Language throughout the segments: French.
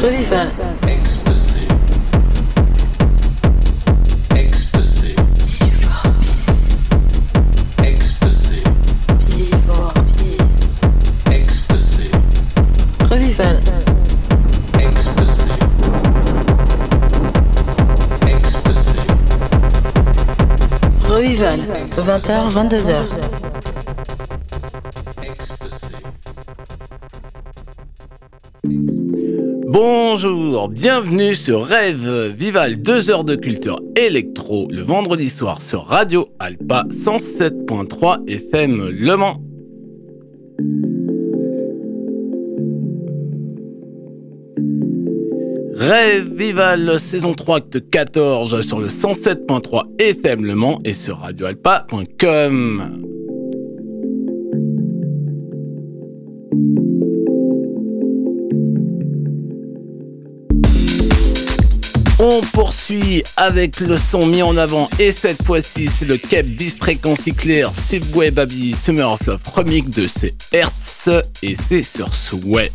Revival. Ecstasy. Ecstasy. Ecstasy. Ecstasy. Revival. Ecstasy. Ecstasy. Revival. 20h, 22h. Bonjour, bienvenue sur Rêve Vival, 2 heures de culture électro le vendredi soir sur Radio Alpa 107.3 FM Le Mans. Rêve Vival saison 3 acte 14 sur le 107.3 FM Le Mans et sur radioalpa.com. On poursuit avec le son mis en avant et cette fois-ci c'est le Cap bis fréquency clair Subway Baby Summer of Love remix de ces Hertz et c'est sur Sway.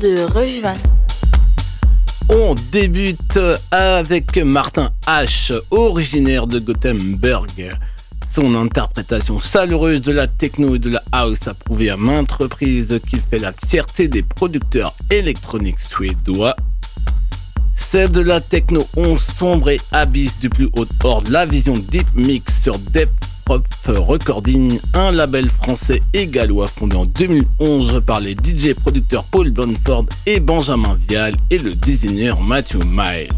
De. On débute avec Martin H, originaire de Gothenburg. Son interprétation chaleureuse de la techno et de la house a prouvé à maintes reprises qu'il fait la fierté des producteurs électroniques suédois. C'est de la techno 11 sombre et abysse du plus haut ordre, la vision Deep Mix sur Depth Recording, un label français et gallois fondé en 2011 par les DJ producteurs Paul Bonford et Benjamin Vial et le designer Matthew Miles.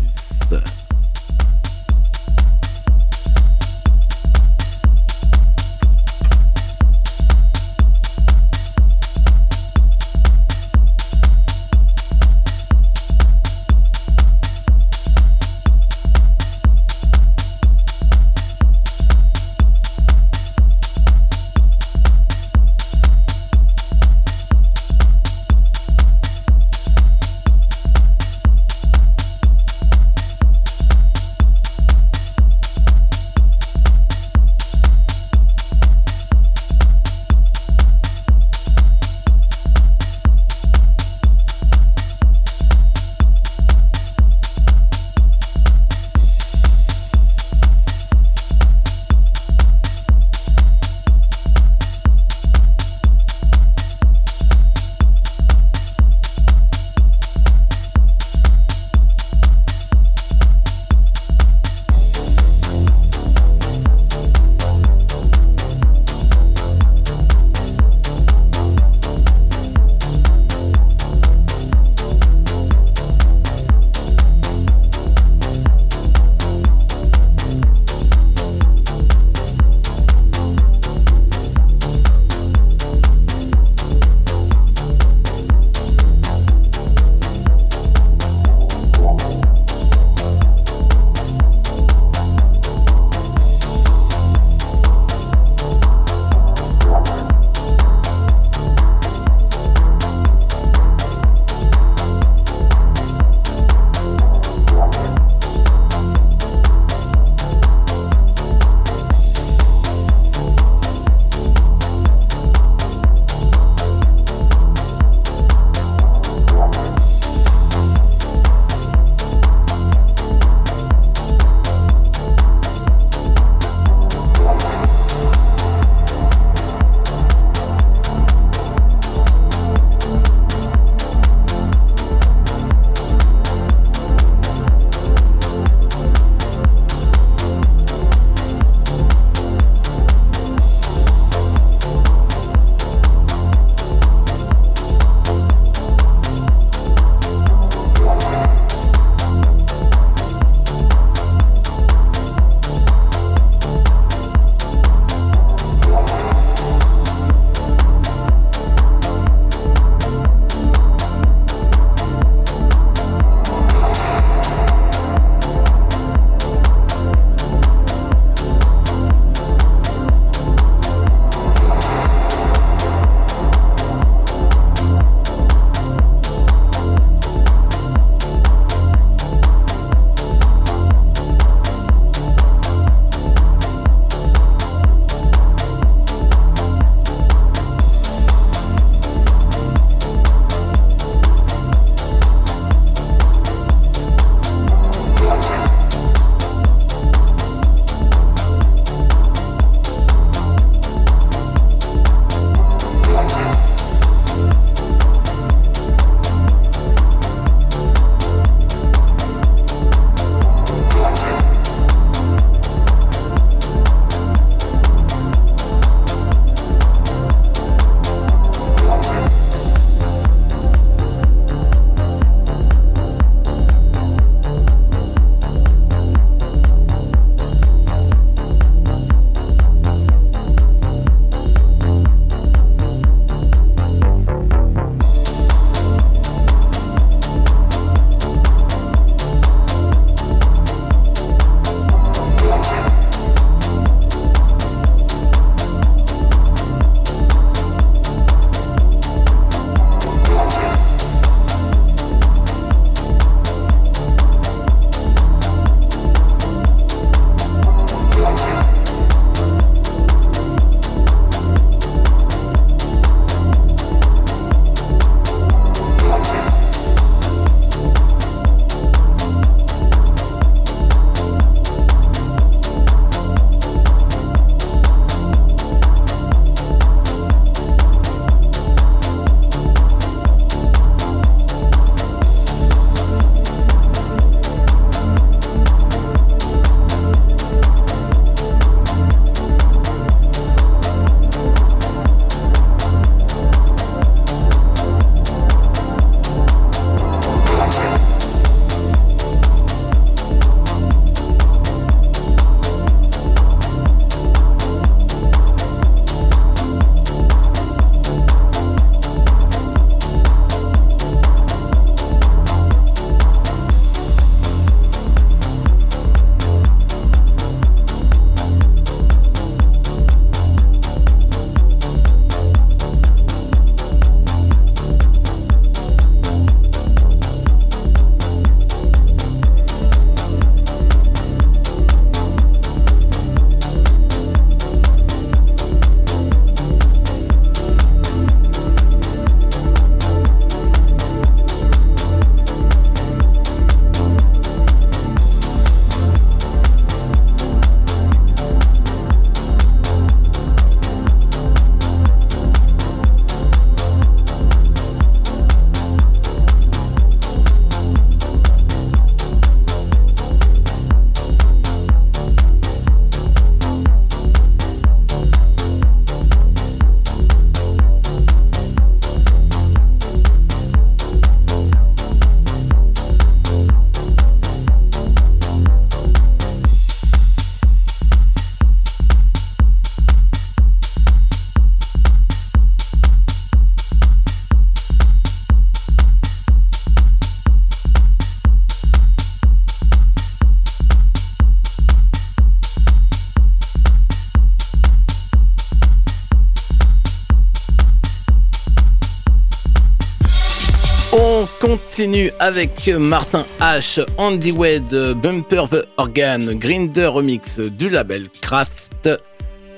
Continue avec Martin H, Andy Wade, Bumper the Organ, Grinder Remix du label Craft.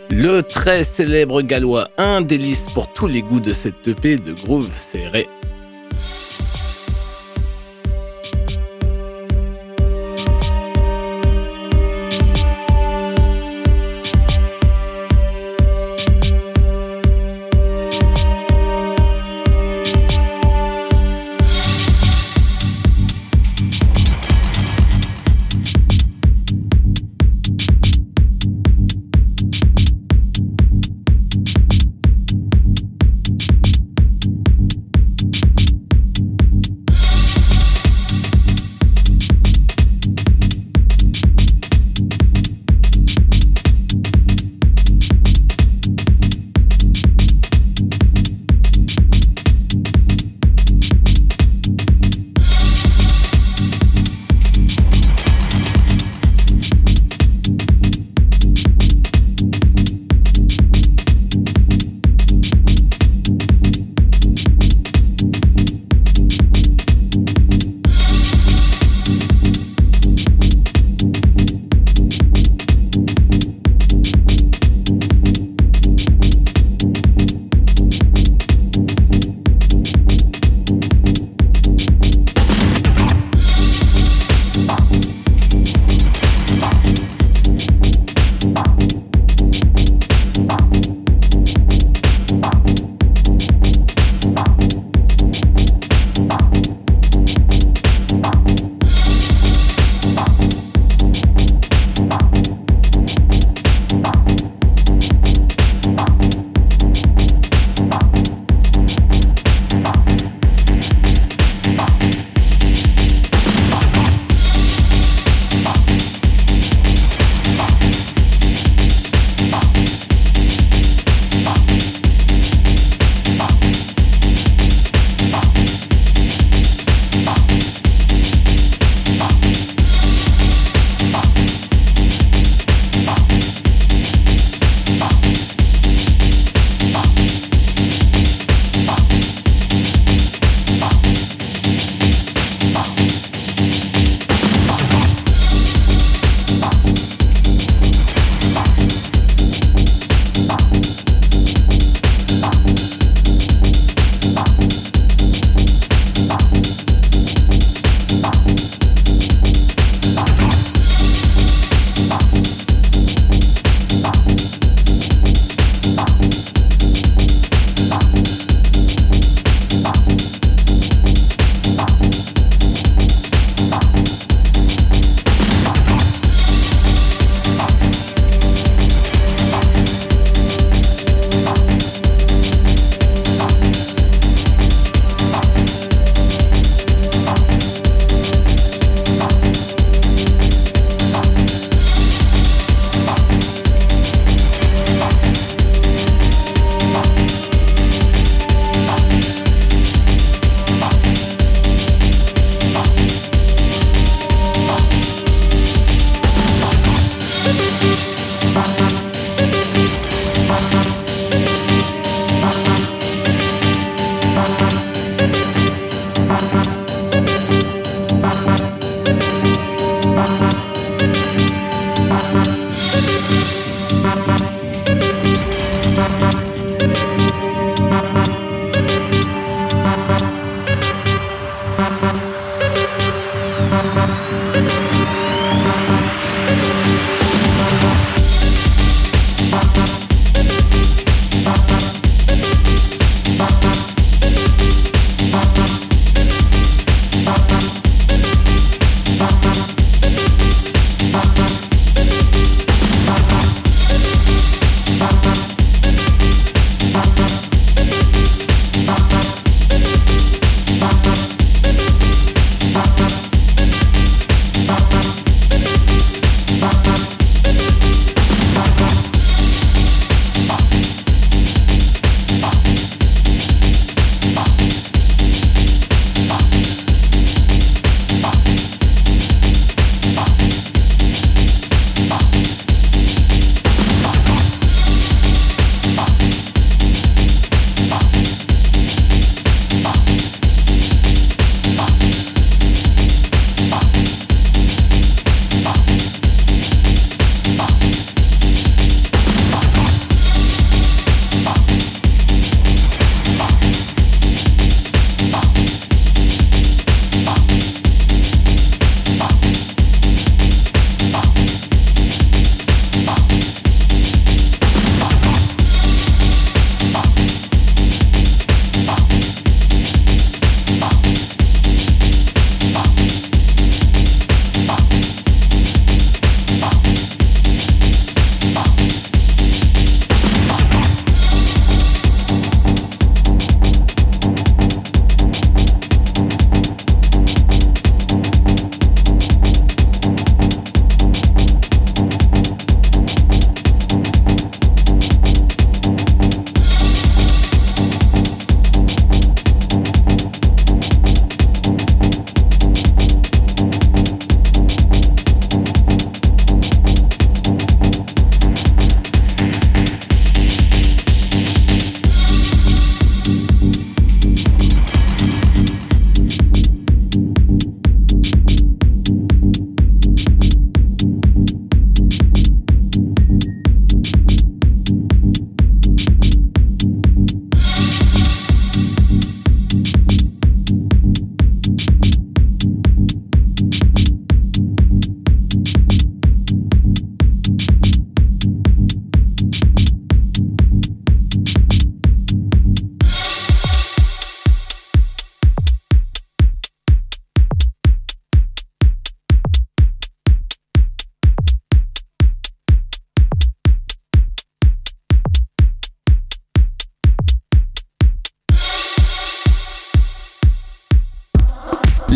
Le très célèbre gallois, un délice pour tous les goûts de cette EP de groove serré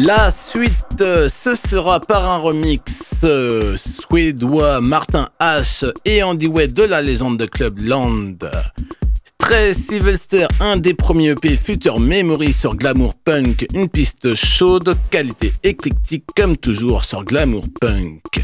La suite, euh, ce sera par un remix euh, suédois Martin H et Andy Way de la légende de Club Land. Très Sylvester, un des premiers EP Future Memory sur Glamour Punk, une piste chaude, qualité éclectique comme toujours sur Glamour Punk.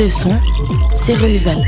De son, c'est Revival.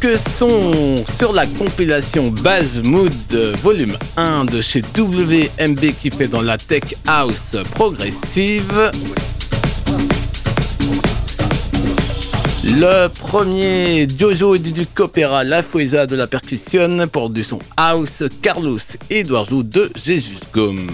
Que sont sur la compilation Base Mood volume 1 de chez WMB qui fait dans la tech house progressive. Le premier Jojo et du Opera, la Fueza de la percussion pour du son house, Carlos Eduardo de Jesus Gomme.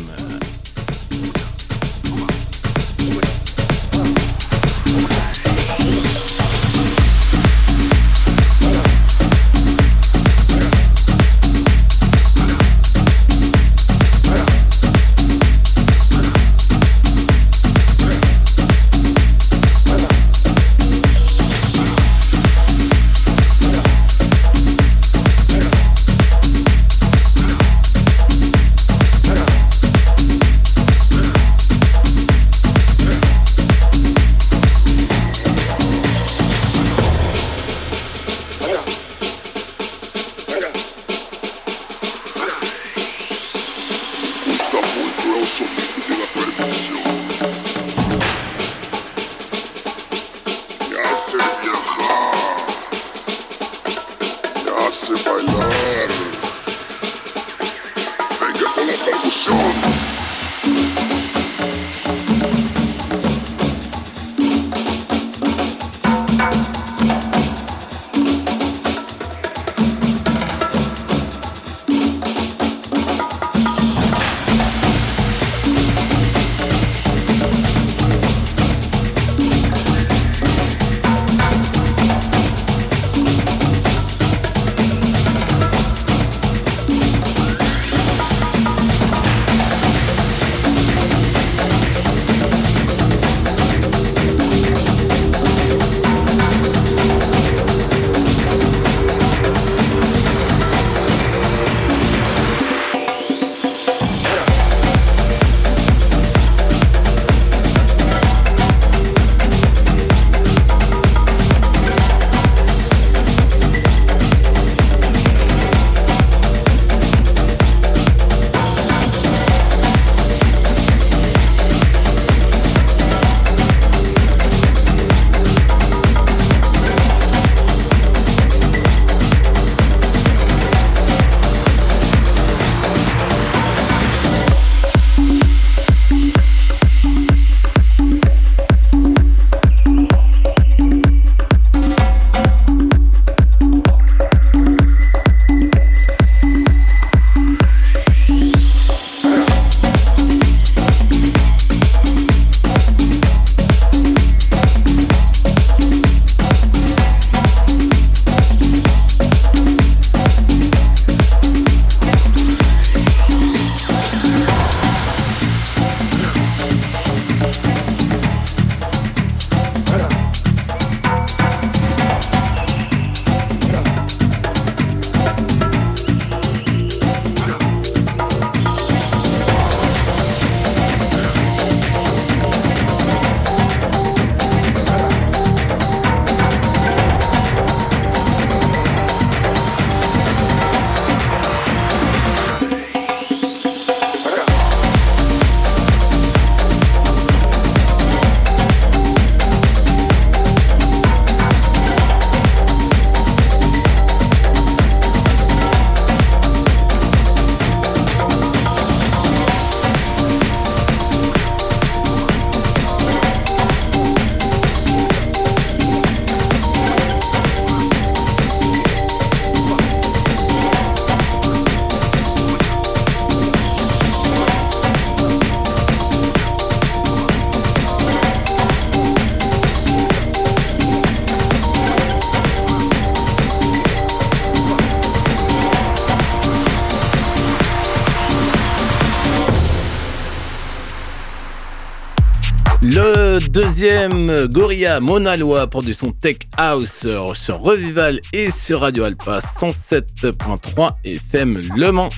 Deuxième, Gorilla Monaloa pour du son Tech House sur Revival et sur Radio Alpha 107.3 FM Le Mans.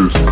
Peace.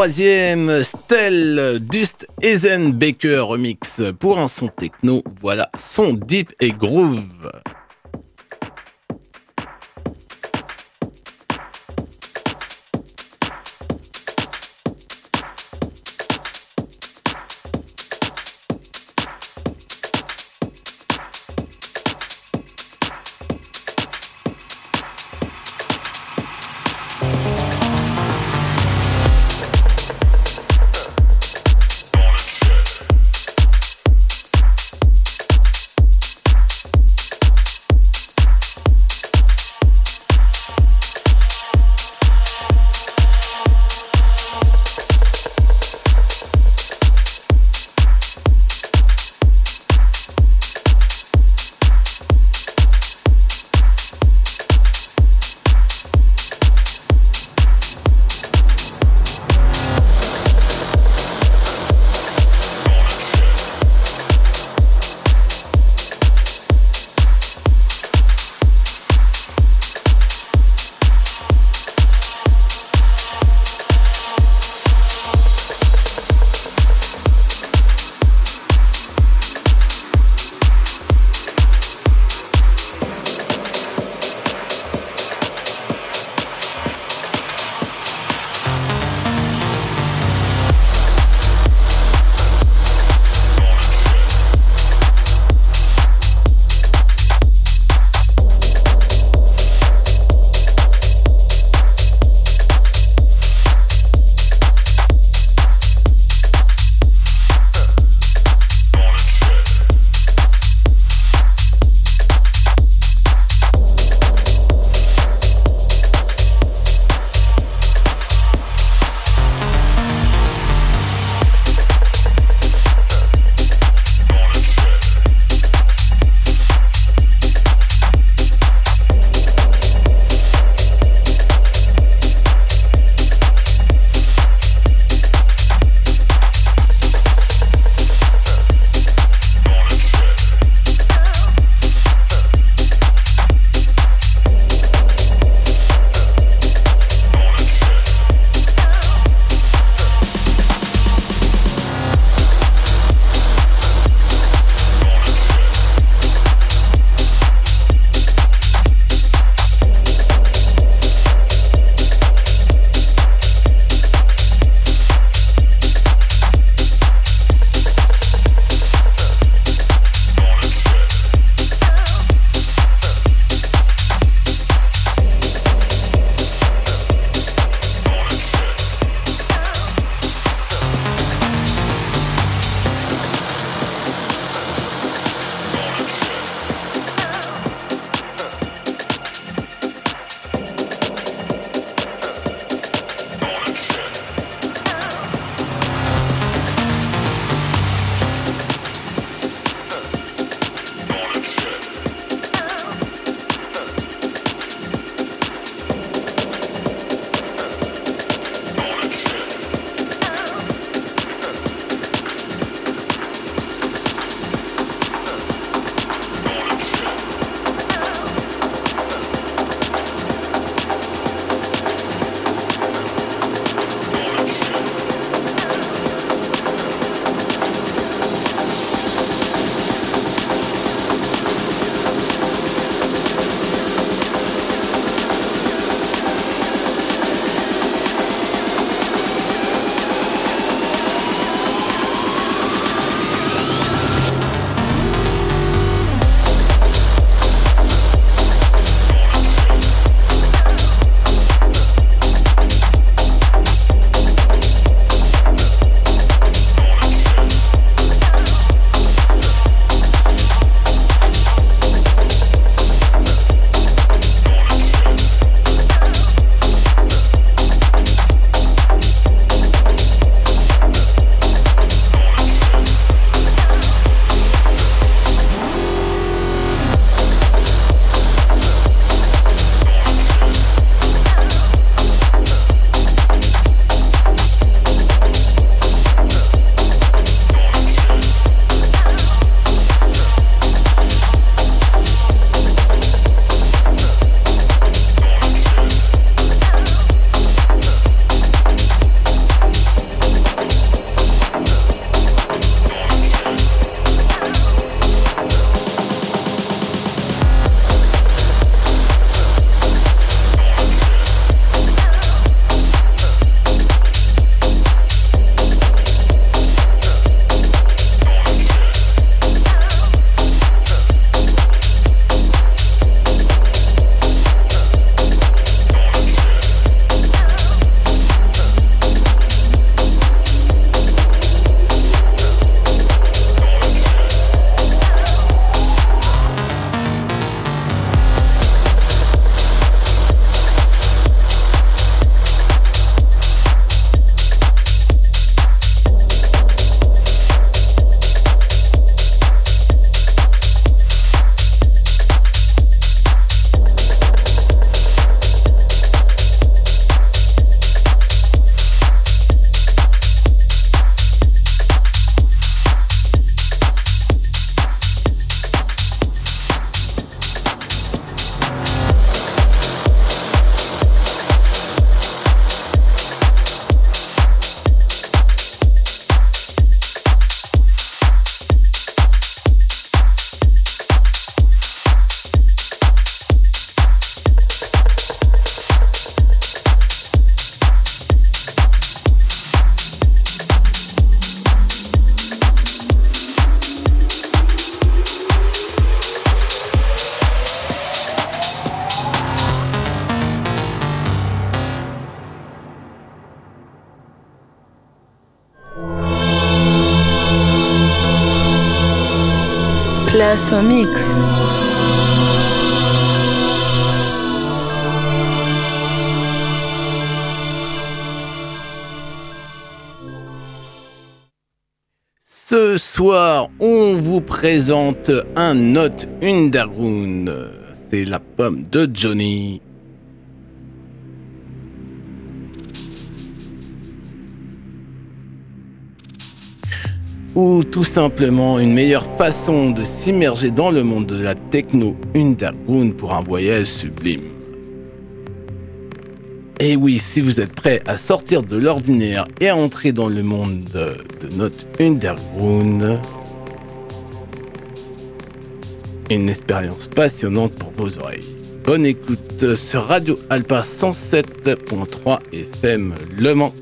Troisième, Stell Dust Baker remix pour un son techno. Voilà, son deep et groove. Ce soir, on vous présente un Note Underground. C'est la pomme de Johnny. Ou tout simplement une meilleure façon de s'immerger dans le monde de la techno underground pour un voyage sublime. Et oui, si vous êtes prêt à sortir de l'ordinaire et à entrer dans le monde de, notre underground, une expérience passionnante pour vos oreilles. Bonne écoute sur Radio Alpa 107.3 FM Le Mans.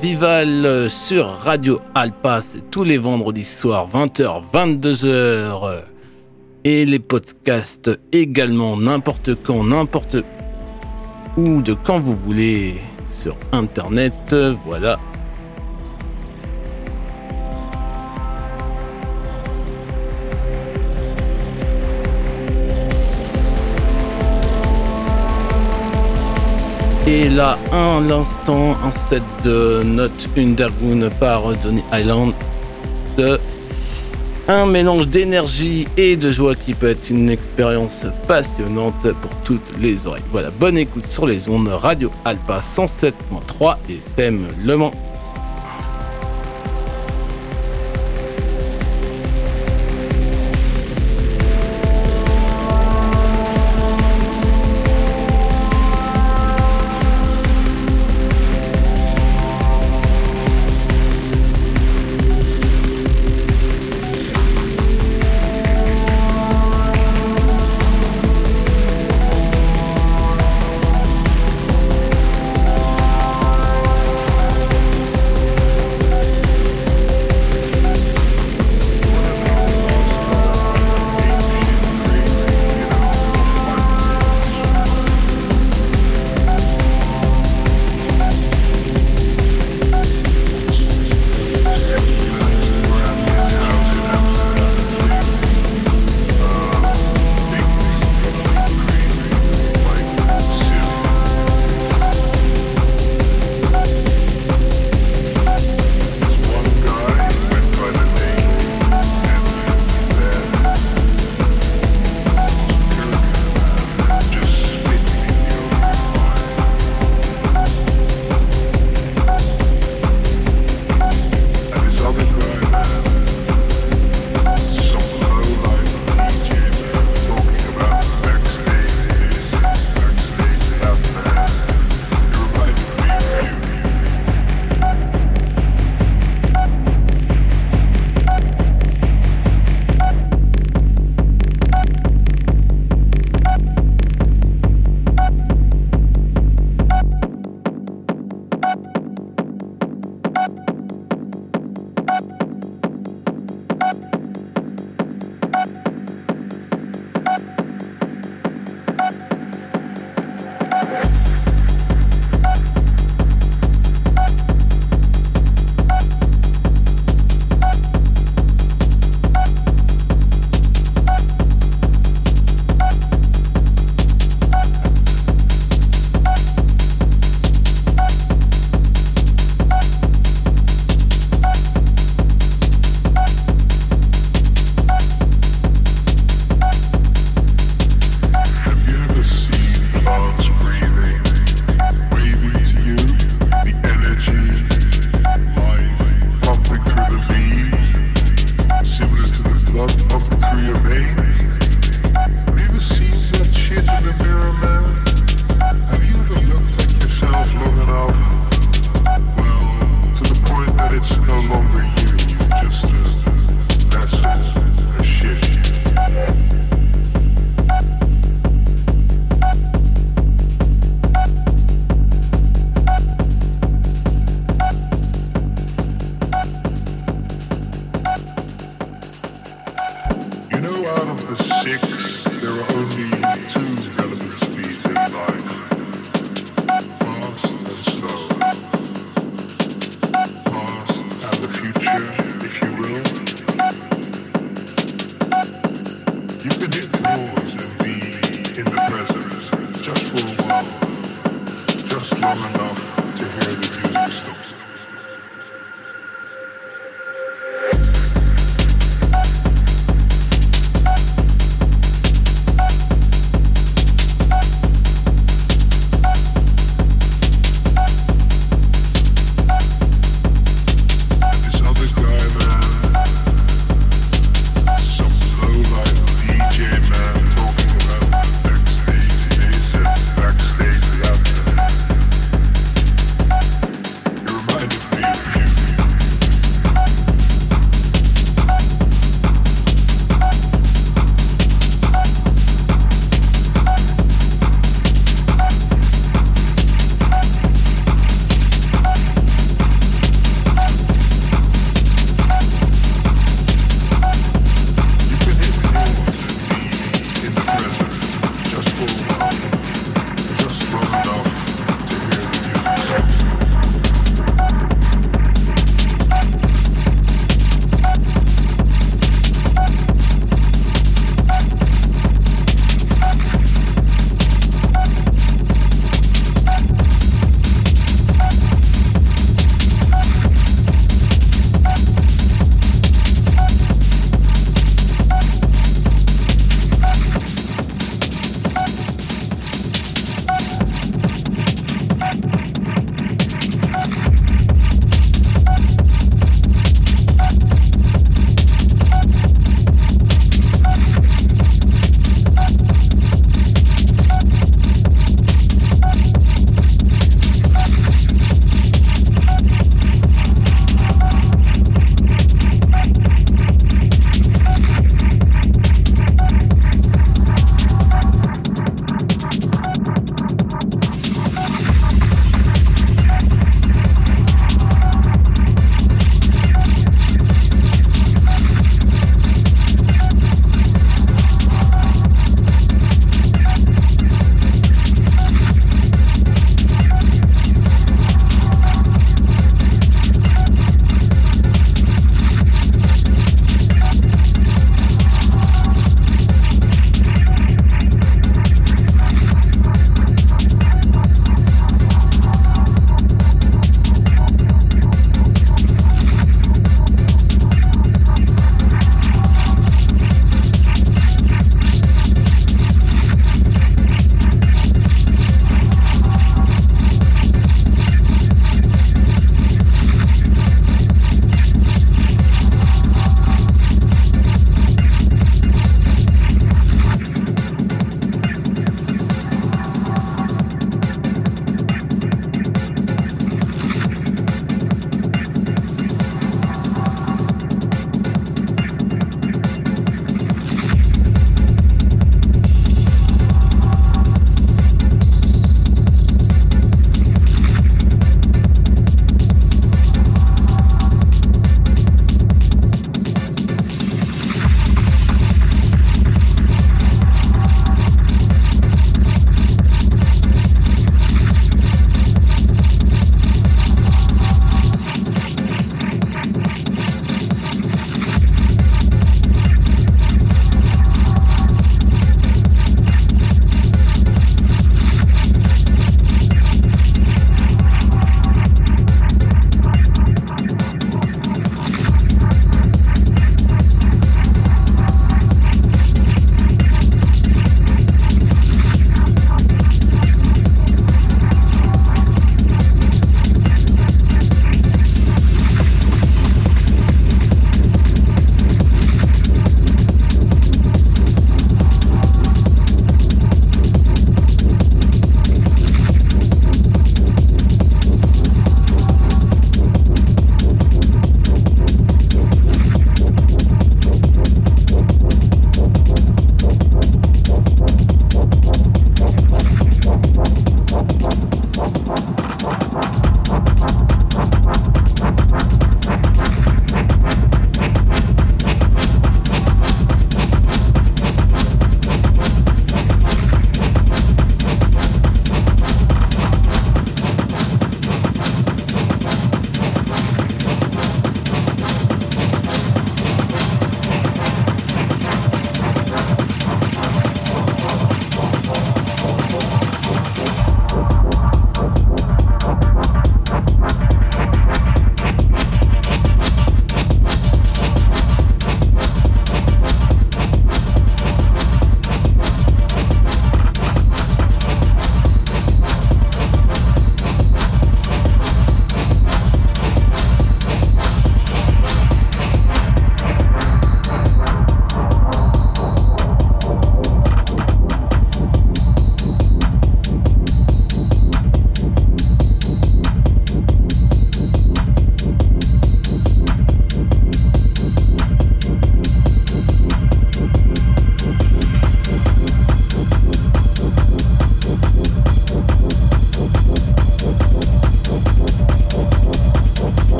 Vival sur Radio Alpa, c'est tous les vendredis soirs, 20h, 22h. Et les podcasts également, n'importe quand, n'importe où, de quand vous voulez, sur Internet. Voilà. Et là, un l'instant, un set de Note Underground par Johnny Island. Un mélange d'énergie et de joie qui peut être une expérience passionnante pour toutes les oreilles. Voilà, bonne écoute sur les ondes Radio Alpa 107.3 et thème Le Mans.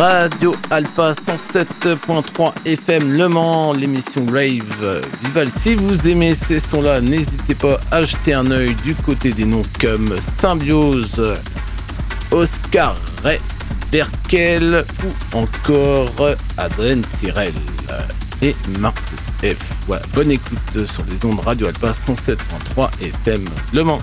Radio Alpa 107.3 FM Le Mans, l'émission Rave Vival. Si vous aimez ces sons-là, n'hésitez pas à jeter un œil du côté des noms comme Symbiose, Oscar Ray, Berkel ou encore Adrien Tirel et Marc F. Voilà, bonne écoute sur les ondes Radio Alpa 107.3 FM Le Mans.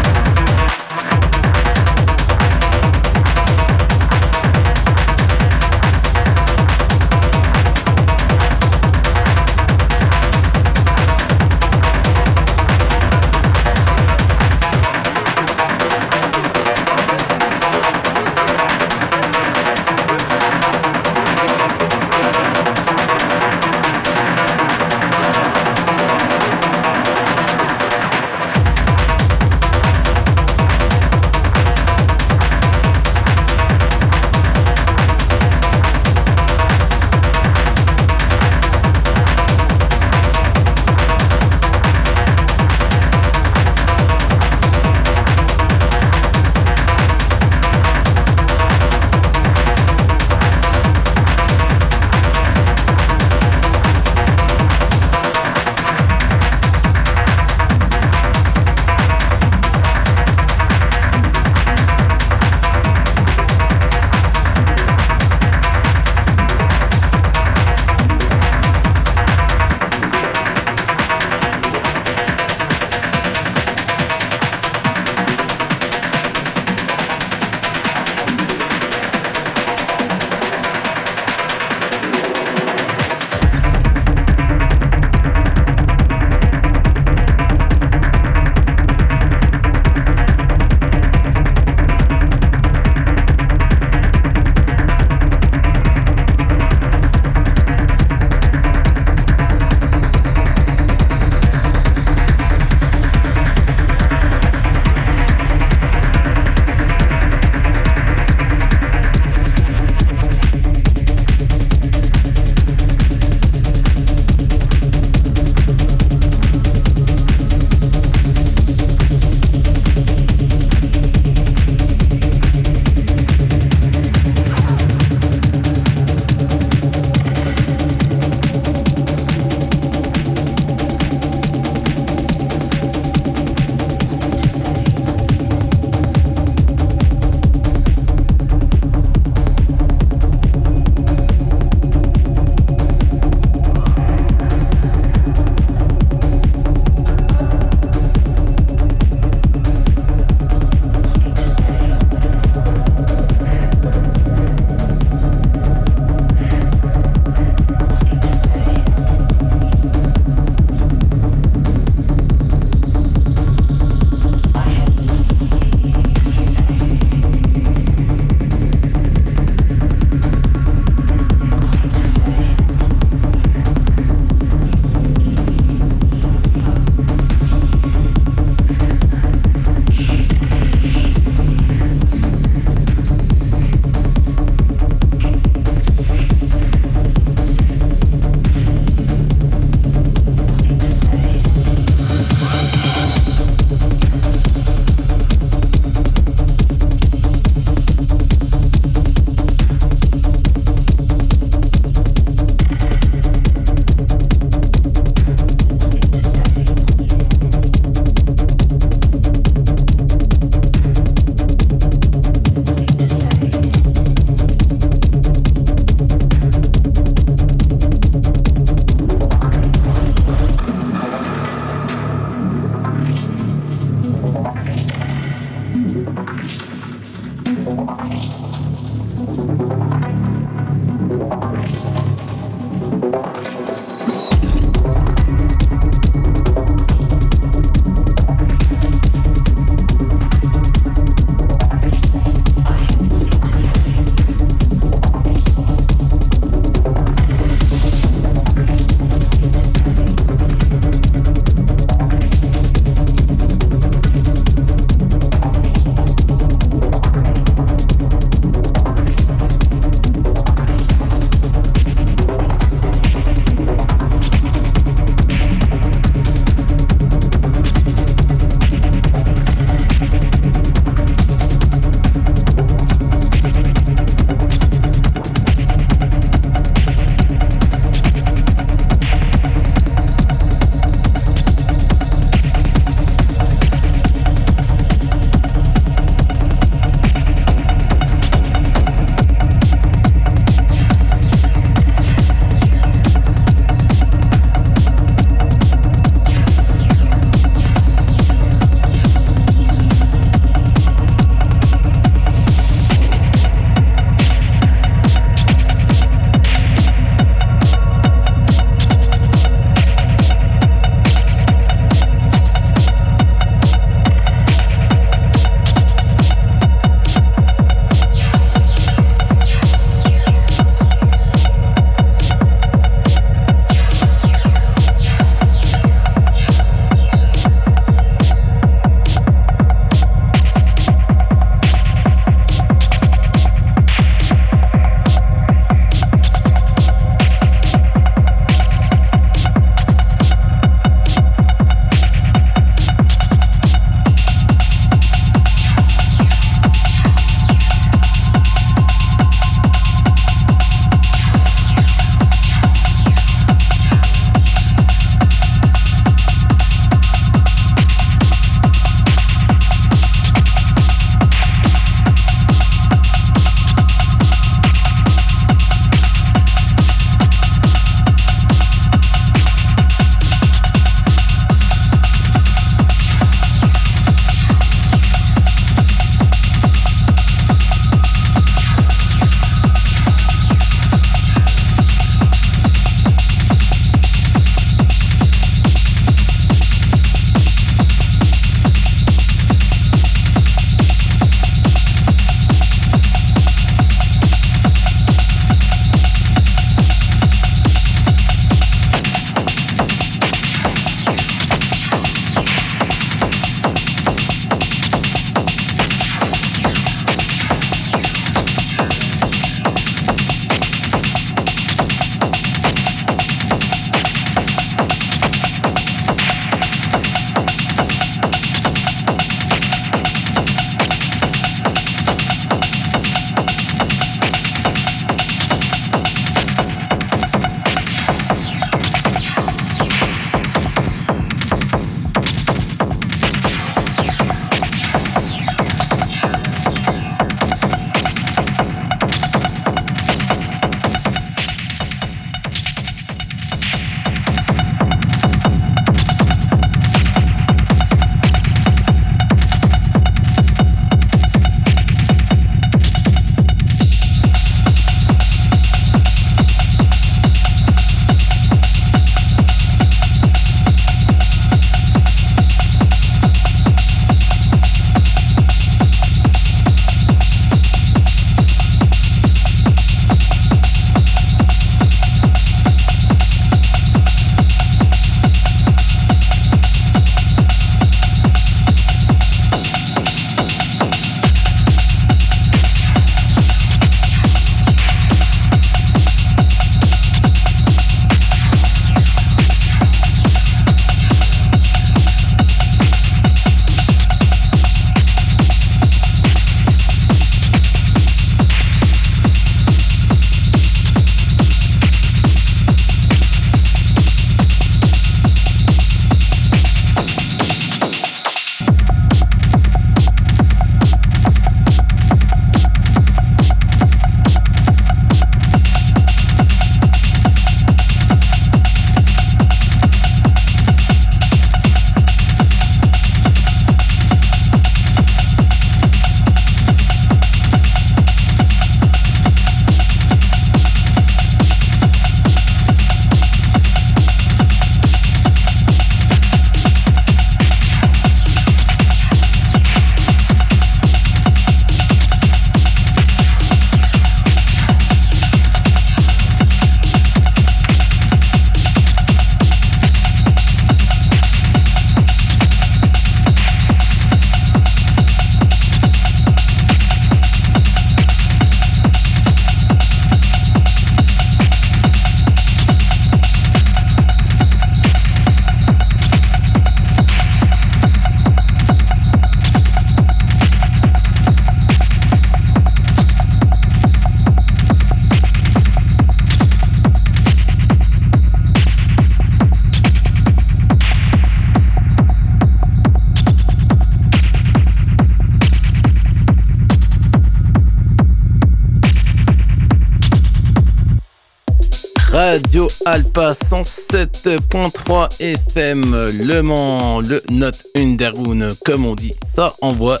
Alpa 107.3 FM Le Mans, le Note Underwood, comme on dit, ça envoie.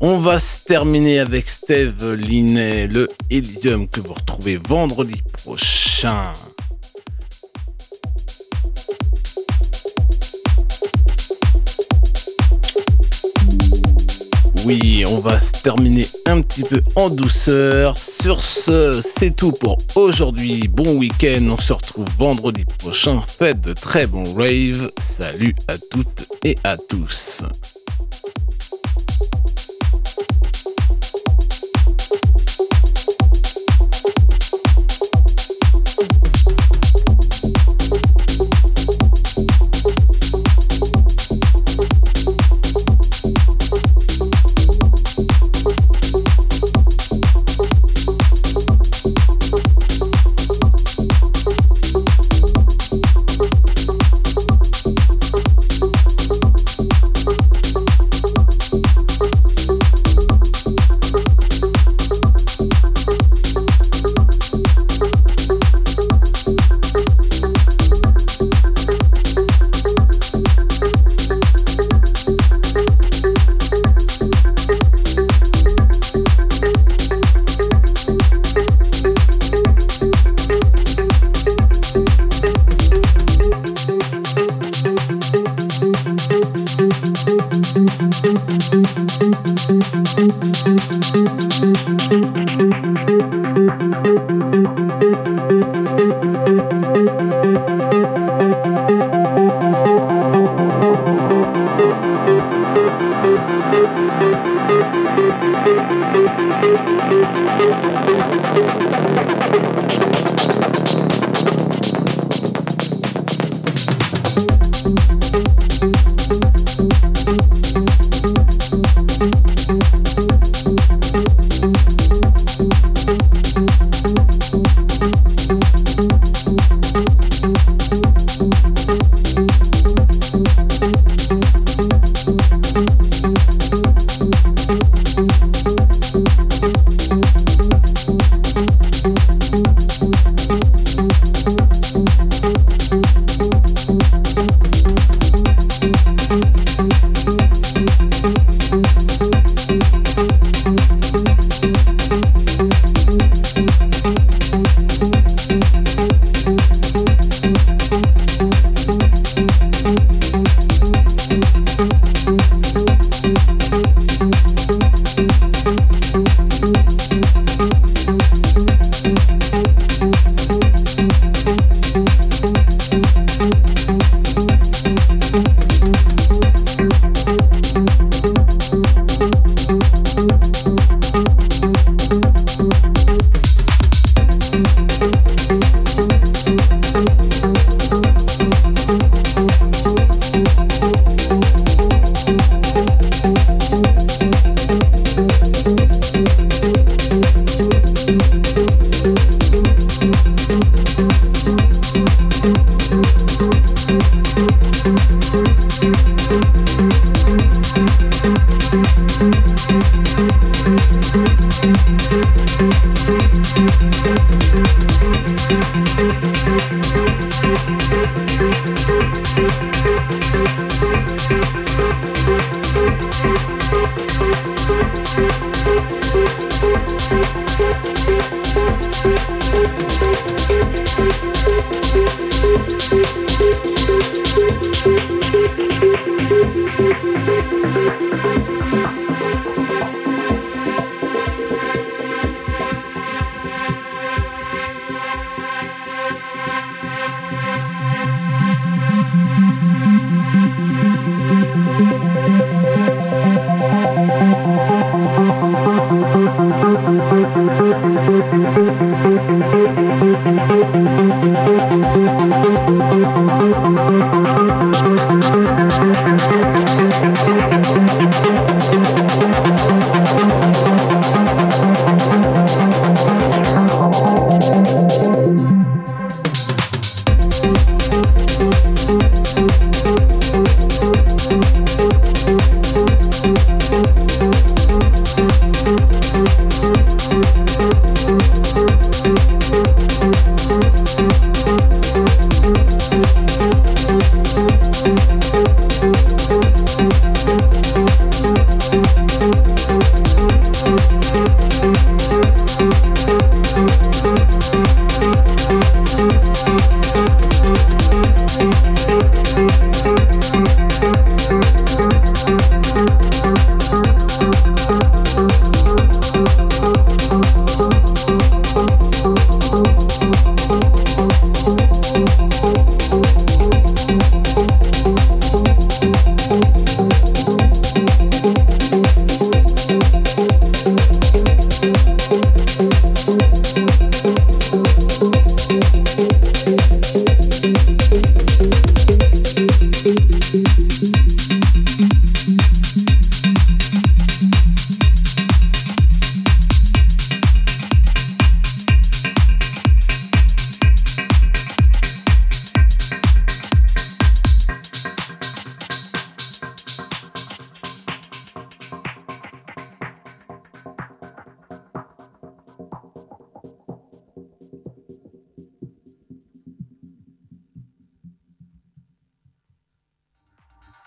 On va se terminer avec Steve Linet, le Elysium que vous retrouvez vendredi prochain. Oui, on va se terminer un petit peu en douceur. Sur ce, c'est tout pour aujourd'hui. Bon week-end, on se retrouve vendredi prochain. Faites de très bons raves. Salut à toutes et à tous.